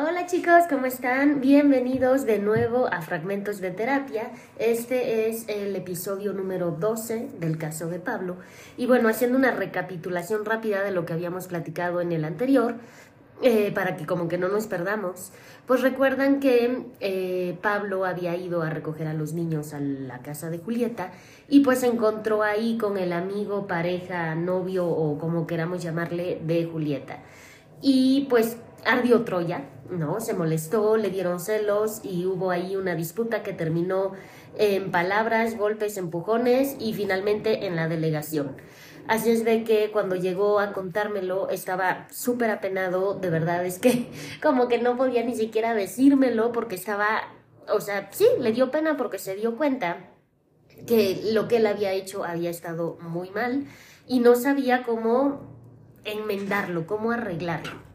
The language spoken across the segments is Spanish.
Hola chicos, ¿cómo están? Bienvenidos de nuevo a Fragmentos de Terapia. Este es el episodio número 12 del caso de Pablo. Y bueno, haciendo una recapitulación rápida de lo que habíamos platicado en el anterior, eh, para que como que no nos perdamos, pues recuerdan que eh, Pablo había ido a recoger a los niños a la casa de Julieta y pues se encontró ahí con el amigo, pareja, novio o como queramos llamarle de Julieta. Y pues ardió Troya, ¿no? Se molestó, le dieron celos y hubo ahí una disputa que terminó en palabras, golpes, empujones y finalmente en la delegación. Así es de que cuando llegó a contármelo estaba súper apenado, de verdad es que como que no podía ni siquiera decírmelo porque estaba, o sea, sí, le dio pena porque se dio cuenta que lo que él había hecho había estado muy mal y no sabía cómo enmendarlo, cómo arreglarlo.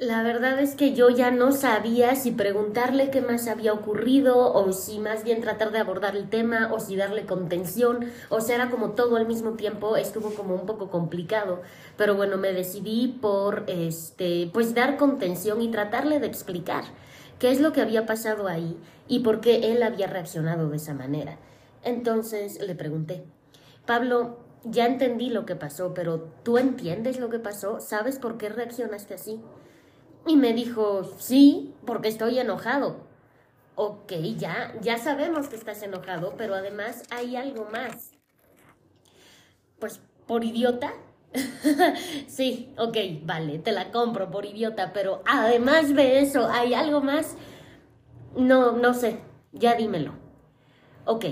La verdad es que yo ya no sabía si preguntarle qué más había ocurrido o si más bien tratar de abordar el tema o si darle contención, o sea, era como todo al mismo tiempo, estuvo como un poco complicado, pero bueno, me decidí por este pues dar contención y tratarle de explicar qué es lo que había pasado ahí y por qué él había reaccionado de esa manera. Entonces le pregunté, Pablo, ya entendí lo que pasó, pero ¿tú entiendes lo que pasó? ¿Sabes por qué reaccionaste así? Y me dijo, sí, porque estoy enojado. Ok, ya, ya sabemos que estás enojado, pero además hay algo más. Pues, por idiota. sí, ok, vale, te la compro por idiota, pero además de eso, ¿hay algo más? No, no sé, ya dímelo. Ok,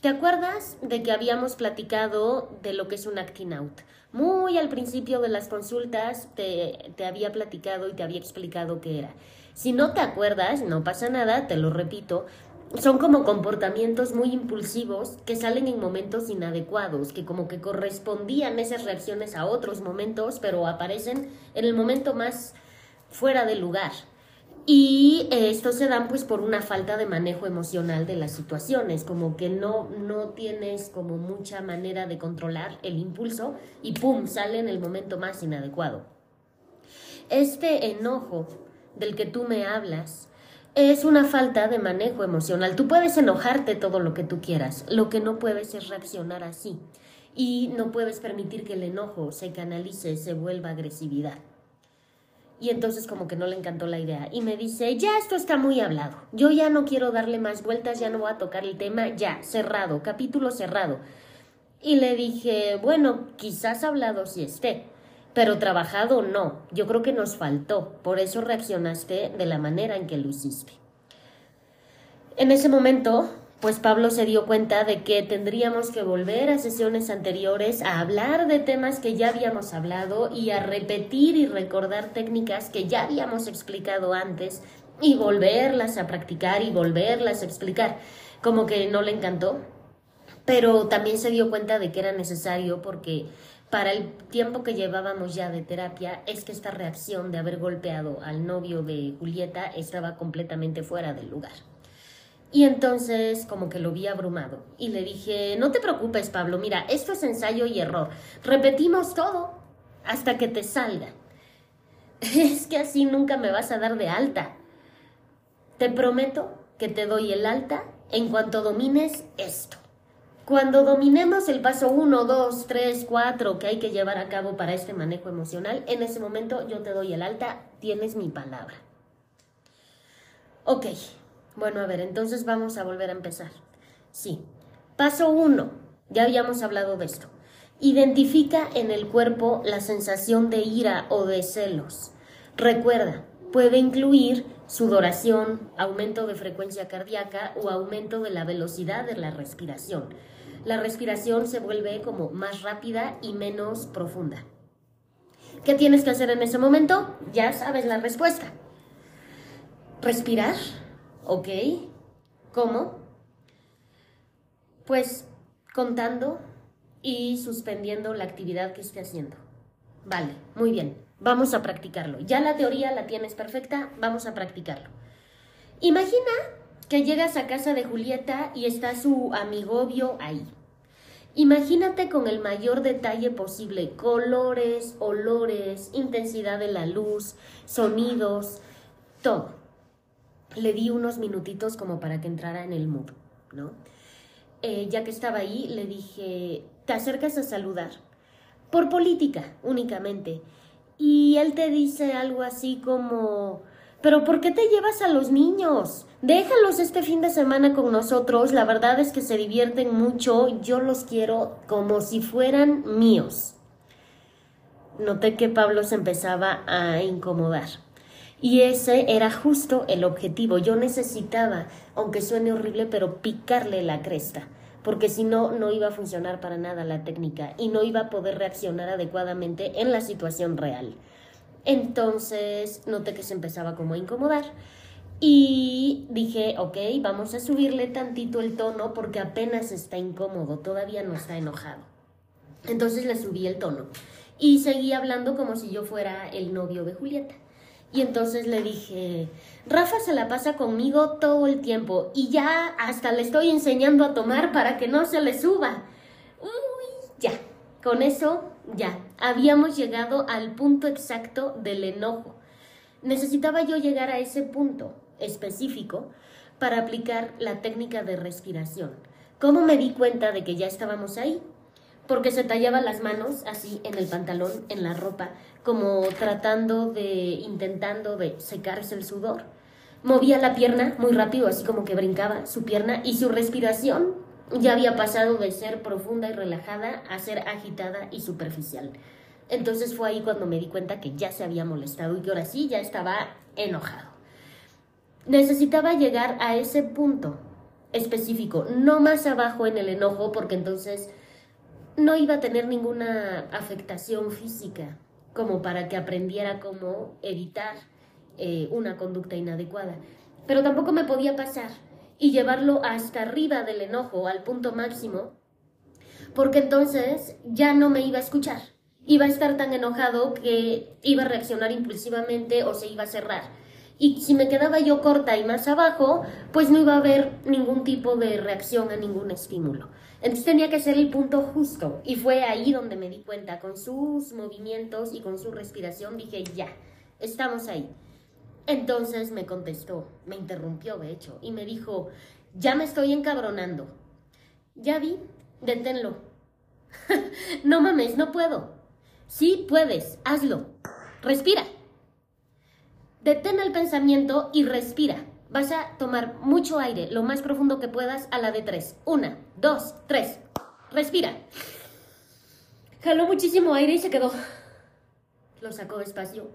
¿te acuerdas de que habíamos platicado de lo que es un acting out? Muy al principio de las consultas te, te había platicado y te había explicado qué era. Si no te acuerdas, no pasa nada, te lo repito, son como comportamientos muy impulsivos que salen en momentos inadecuados, que como que correspondían esas reacciones a otros momentos, pero aparecen en el momento más fuera de lugar. Y esto se dan pues por una falta de manejo emocional de las situaciones, como que no, no tienes como mucha manera de controlar el impulso y ¡pum! sale en el momento más inadecuado. Este enojo del que tú me hablas es una falta de manejo emocional. Tú puedes enojarte todo lo que tú quieras, lo que no puedes es reaccionar así y no puedes permitir que el enojo se canalice, se vuelva agresividad. Y entonces como que no le encantó la idea. Y me dice, ya esto está muy hablado. Yo ya no quiero darle más vueltas, ya no voy a tocar el tema, ya, cerrado, capítulo cerrado. Y le dije, bueno, quizás hablado si esté, pero trabajado no. Yo creo que nos faltó. Por eso reaccionaste de la manera en que lo hiciste. En ese momento pues Pablo se dio cuenta de que tendríamos que volver a sesiones anteriores a hablar de temas que ya habíamos hablado y a repetir y recordar técnicas que ya habíamos explicado antes y volverlas a practicar y volverlas a explicar. Como que no le encantó, pero también se dio cuenta de que era necesario porque para el tiempo que llevábamos ya de terapia es que esta reacción de haber golpeado al novio de Julieta estaba completamente fuera del lugar. Y entonces como que lo vi abrumado y le dije, no te preocupes Pablo, mira, esto es ensayo y error. Repetimos todo hasta que te salga. Es que así nunca me vas a dar de alta. Te prometo que te doy el alta en cuanto domines esto. Cuando dominemos el paso 1, 2, 3, 4 que hay que llevar a cabo para este manejo emocional, en ese momento yo te doy el alta, tienes mi palabra. Ok, bueno, a ver, entonces vamos a volver a empezar. Sí. Paso uno. Ya habíamos hablado de esto. Identifica en el cuerpo la sensación de ira o de celos. Recuerda, puede incluir sudoración, aumento de frecuencia cardíaca o aumento de la velocidad de la respiración. La respiración se vuelve como más rápida y menos profunda. ¿Qué tienes que hacer en ese momento? Ya sabes la respuesta. Respirar ¿Ok? ¿Cómo? Pues contando y suspendiendo la actividad que esté haciendo. Vale, muy bien. Vamos a practicarlo. Ya la teoría la tienes perfecta, vamos a practicarlo. Imagina que llegas a casa de Julieta y está su amigovio ahí. Imagínate con el mayor detalle posible, colores, olores, intensidad de la luz, sonidos, todo. Le di unos minutitos como para que entrara en el mood, ¿no? Eh, ya que estaba ahí, le dije, te acercas a saludar, por política únicamente. Y él te dice algo así como, pero ¿por qué te llevas a los niños? Déjalos este fin de semana con nosotros. La verdad es que se divierten mucho. Yo los quiero como si fueran míos. Noté que Pablo se empezaba a incomodar. Y ese era justo el objetivo. Yo necesitaba, aunque suene horrible, pero picarle la cresta. Porque si no, no iba a funcionar para nada la técnica y no iba a poder reaccionar adecuadamente en la situación real. Entonces noté que se empezaba como a incomodar y dije, ok, vamos a subirle tantito el tono porque apenas está incómodo, todavía no está enojado. Entonces le subí el tono y seguí hablando como si yo fuera el novio de Julieta. Y entonces le dije, Rafa se la pasa conmigo todo el tiempo y ya hasta le estoy enseñando a tomar para que no se le suba. Uy, ya, con eso ya, habíamos llegado al punto exacto del enojo. Necesitaba yo llegar a ese punto específico para aplicar la técnica de respiración. ¿Cómo me di cuenta de que ya estábamos ahí? Porque se tallaba las manos así en el pantalón, en la ropa, como tratando de, intentando de secarse el sudor. Movía la pierna muy rápido, así como que brincaba su pierna y su respiración ya había pasado de ser profunda y relajada a ser agitada y superficial. Entonces fue ahí cuando me di cuenta que ya se había molestado y que ahora sí ya estaba enojado. Necesitaba llegar a ese punto específico, no más abajo en el enojo, porque entonces no iba a tener ninguna afectación física como para que aprendiera cómo evitar eh, una conducta inadecuada. Pero tampoco me podía pasar y llevarlo hasta arriba del enojo, al punto máximo, porque entonces ya no me iba a escuchar. Iba a estar tan enojado que iba a reaccionar impulsivamente o se iba a cerrar. Y si me quedaba yo corta y más abajo, pues no iba a haber ningún tipo de reacción a ningún estímulo. Entonces tenía que ser el punto justo. Y fue ahí donde me di cuenta, con sus movimientos y con su respiración, dije, ya, estamos ahí. Entonces me contestó, me interrumpió de hecho, y me dijo, ya me estoy encabronando. Ya vi, deténlo. no mames, no puedo. Sí puedes, hazlo. Respira. Detén el pensamiento y respira. Vas a tomar mucho aire, lo más profundo que puedas, a la de tres. Una, dos, tres. Respira. Jaló muchísimo aire y se quedó. Lo sacó despacio.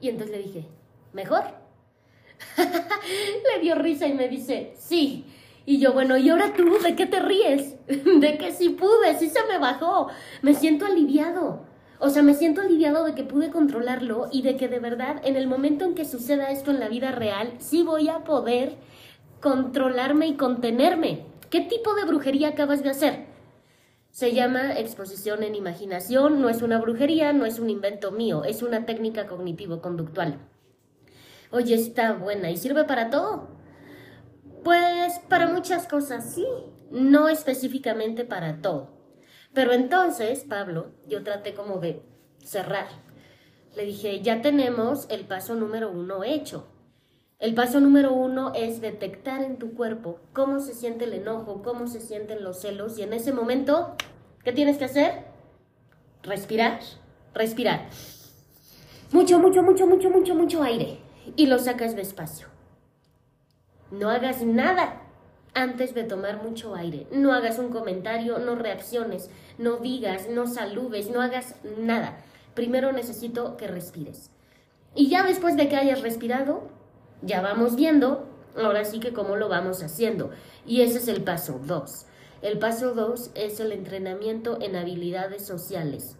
Y entonces le dije, ¿Mejor? Le dio risa y me dice, sí. Y yo, bueno, ¿y ahora tú de qué te ríes? de que sí pude, sí se me bajó. Me siento aliviado. O sea, me siento aliviado de que pude controlarlo y de que de verdad en el momento en que suceda esto en la vida real, sí voy a poder controlarme y contenerme. ¿Qué tipo de brujería acabas de hacer? Se llama exposición en imaginación, no es una brujería, no es un invento mío, es una técnica cognitivo-conductual. Oye, está buena y sirve para todo. Pues para muchas cosas sí, no específicamente para todo. Pero entonces, Pablo, yo traté como de cerrar. Le dije, ya tenemos el paso número uno hecho. El paso número uno es detectar en tu cuerpo cómo se siente el enojo, cómo se sienten los celos y en ese momento, ¿qué tienes que hacer? Respirar, respirar. Mucho, mucho, mucho, mucho, mucho, mucho aire y lo sacas despacio. No hagas nada antes de tomar mucho aire. No hagas un comentario, no reacciones, no digas, no saludes, no hagas nada. Primero necesito que respires. Y ya después de que hayas respirado, ya vamos viendo, ahora sí que cómo lo vamos haciendo. Y ese es el paso 2. El paso 2 es el entrenamiento en habilidades sociales.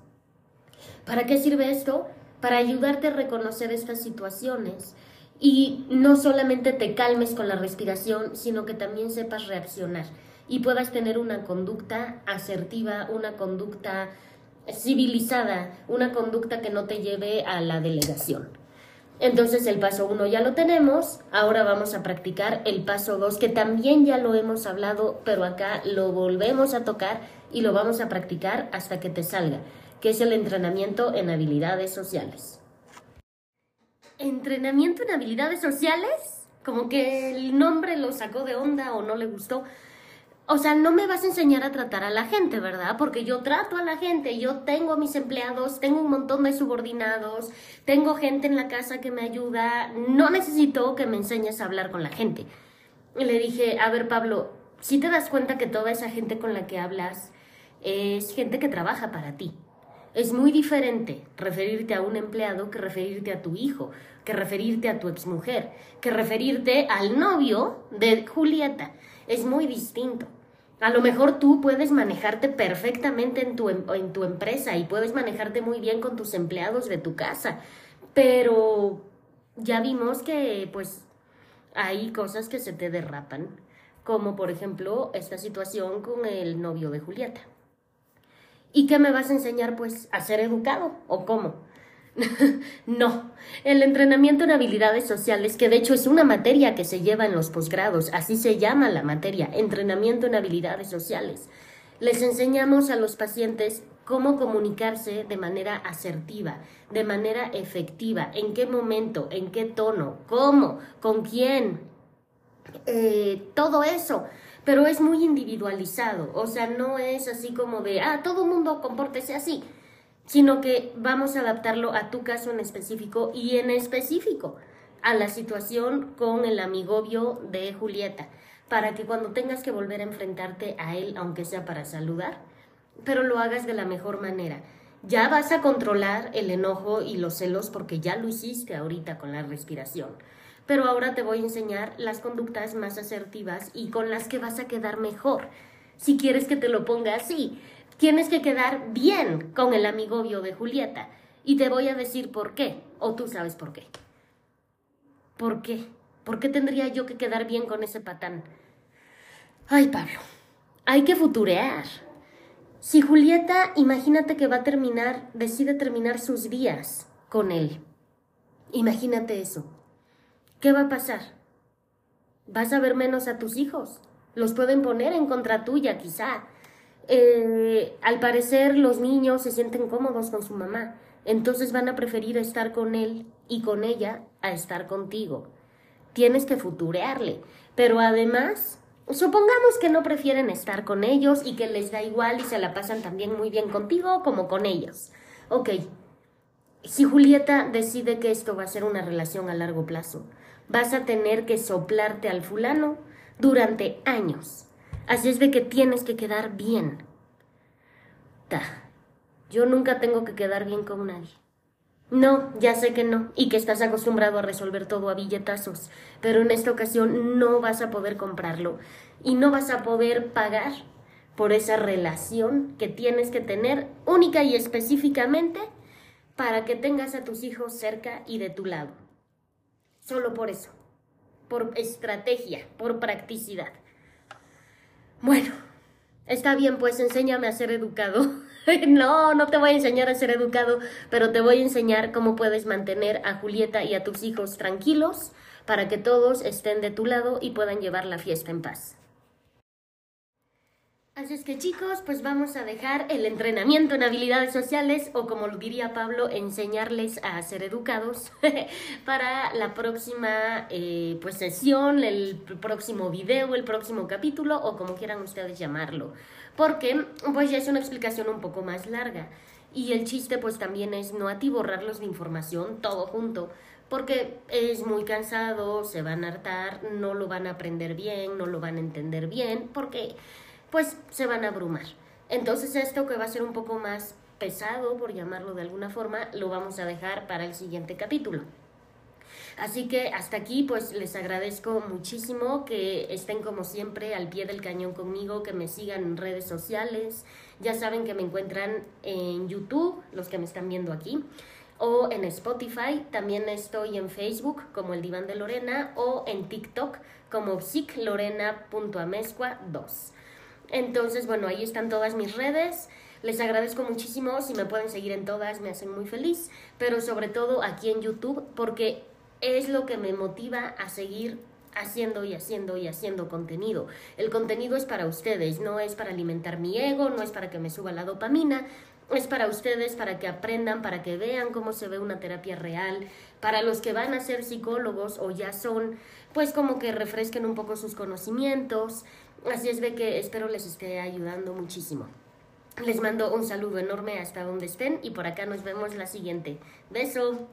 ¿Para qué sirve esto? para ayudarte a reconocer estas situaciones y no solamente te calmes con la respiración, sino que también sepas reaccionar y puedas tener una conducta asertiva, una conducta civilizada, una conducta que no te lleve a la delegación. Entonces el paso 1 ya lo tenemos, ahora vamos a practicar el paso 2 que también ya lo hemos hablado, pero acá lo volvemos a tocar y lo vamos a practicar hasta que te salga, que es el entrenamiento en habilidades sociales. ¿Entrenamiento en habilidades sociales? Como que el nombre lo sacó de onda o no le gustó. O sea, no me vas a enseñar a tratar a la gente, ¿verdad? Porque yo trato a la gente, yo tengo a mis empleados, tengo un montón de subordinados, tengo gente en la casa que me ayuda, no necesito que me enseñes a hablar con la gente. Le dije, a ver Pablo, si te das cuenta que toda esa gente con la que hablas es gente que trabaja para ti. Es muy diferente referirte a un empleado que referirte a tu hijo, que referirte a tu exmujer, que referirte al novio de Julieta es muy distinto. A lo mejor tú puedes manejarte perfectamente en tu, em, en tu empresa y puedes manejarte muy bien con tus empleados de tu casa, pero ya vimos que pues hay cosas que se te derrapan, como por ejemplo esta situación con el novio de Julieta. ¿Y qué me vas a enseñar pues a ser educado o cómo? no, el entrenamiento en habilidades sociales, que de hecho es una materia que se lleva en los posgrados, así se llama la materia, entrenamiento en habilidades sociales. Les enseñamos a los pacientes cómo comunicarse de manera asertiva, de manera efectiva, en qué momento, en qué tono, cómo, con quién, eh, todo eso. Pero es muy individualizado, o sea, no es así como de, ah, todo mundo compórtese así sino que vamos a adaptarlo a tu caso en específico y en específico a la situación con el amigobio de Julieta, para que cuando tengas que volver a enfrentarte a él, aunque sea para saludar, pero lo hagas de la mejor manera. Ya vas a controlar el enojo y los celos porque ya lo hiciste ahorita con la respiración. Pero ahora te voy a enseñar las conductas más asertivas y con las que vas a quedar mejor. Si quieres que te lo ponga así, Tienes que quedar bien con el amigobio de Julieta. Y te voy a decir por qué. O tú sabes por qué. ¿Por qué? ¿Por qué tendría yo que quedar bien con ese patán? Ay, Pablo, hay que futurear. Si Julieta, imagínate que va a terminar, decide terminar sus días con él. Imagínate eso. ¿Qué va a pasar? Vas a ver menos a tus hijos. Los pueden poner en contra tuya, quizá. Eh, al parecer los niños se sienten cómodos con su mamá, entonces van a preferir estar con él y con ella a estar contigo. Tienes que futurearle, pero además, supongamos que no prefieren estar con ellos y que les da igual y se la pasan también muy bien contigo como con ellos. Ok, si Julieta decide que esto va a ser una relación a largo plazo, vas a tener que soplarte al fulano durante años Así es de que tienes que quedar bien. Ta. Yo nunca tengo que quedar bien con nadie. No, ya sé que no, y que estás acostumbrado a resolver todo a billetazos, pero en esta ocasión no vas a poder comprarlo y no vas a poder pagar por esa relación que tienes que tener única y específicamente para que tengas a tus hijos cerca y de tu lado. Solo por eso, por estrategia, por practicidad. Bueno, está bien, pues enséñame a ser educado. no, no te voy a enseñar a ser educado, pero te voy a enseñar cómo puedes mantener a Julieta y a tus hijos tranquilos para que todos estén de tu lado y puedan llevar la fiesta en paz. Así es que chicos, pues vamos a dejar el entrenamiento en habilidades sociales o como lo diría Pablo, enseñarles a ser educados para la próxima eh, pues sesión, el próximo video, el próximo capítulo o como quieran ustedes llamarlo. Porque pues ya es una explicación un poco más larga y el chiste pues también es no atiborrarlos de información todo junto porque es muy cansado, se van a hartar, no lo van a aprender bien, no lo van a entender bien, porque pues se van a abrumar. Entonces esto que va a ser un poco más pesado, por llamarlo de alguna forma, lo vamos a dejar para el siguiente capítulo. Así que hasta aquí pues les agradezco muchísimo que estén como siempre al pie del cañón conmigo, que me sigan en redes sociales. Ya saben que me encuentran en YouTube, los que me están viendo aquí, o en Spotify. También estoy en Facebook como el Diván de Lorena o en TikTok como psiclorena.amezcua2. Entonces, bueno, ahí están todas mis redes. Les agradezco muchísimo, si me pueden seguir en todas me hacen muy feliz, pero sobre todo aquí en YouTube porque es lo que me motiva a seguir haciendo y haciendo y haciendo contenido. El contenido es para ustedes, no es para alimentar mi ego, no es para que me suba la dopamina, es para ustedes, para que aprendan, para que vean cómo se ve una terapia real, para los que van a ser psicólogos o ya son, pues como que refresquen un poco sus conocimientos. Así es de que espero les esté ayudando muchísimo. Les mando un saludo enorme hasta donde estén y por acá nos vemos la siguiente. Beso.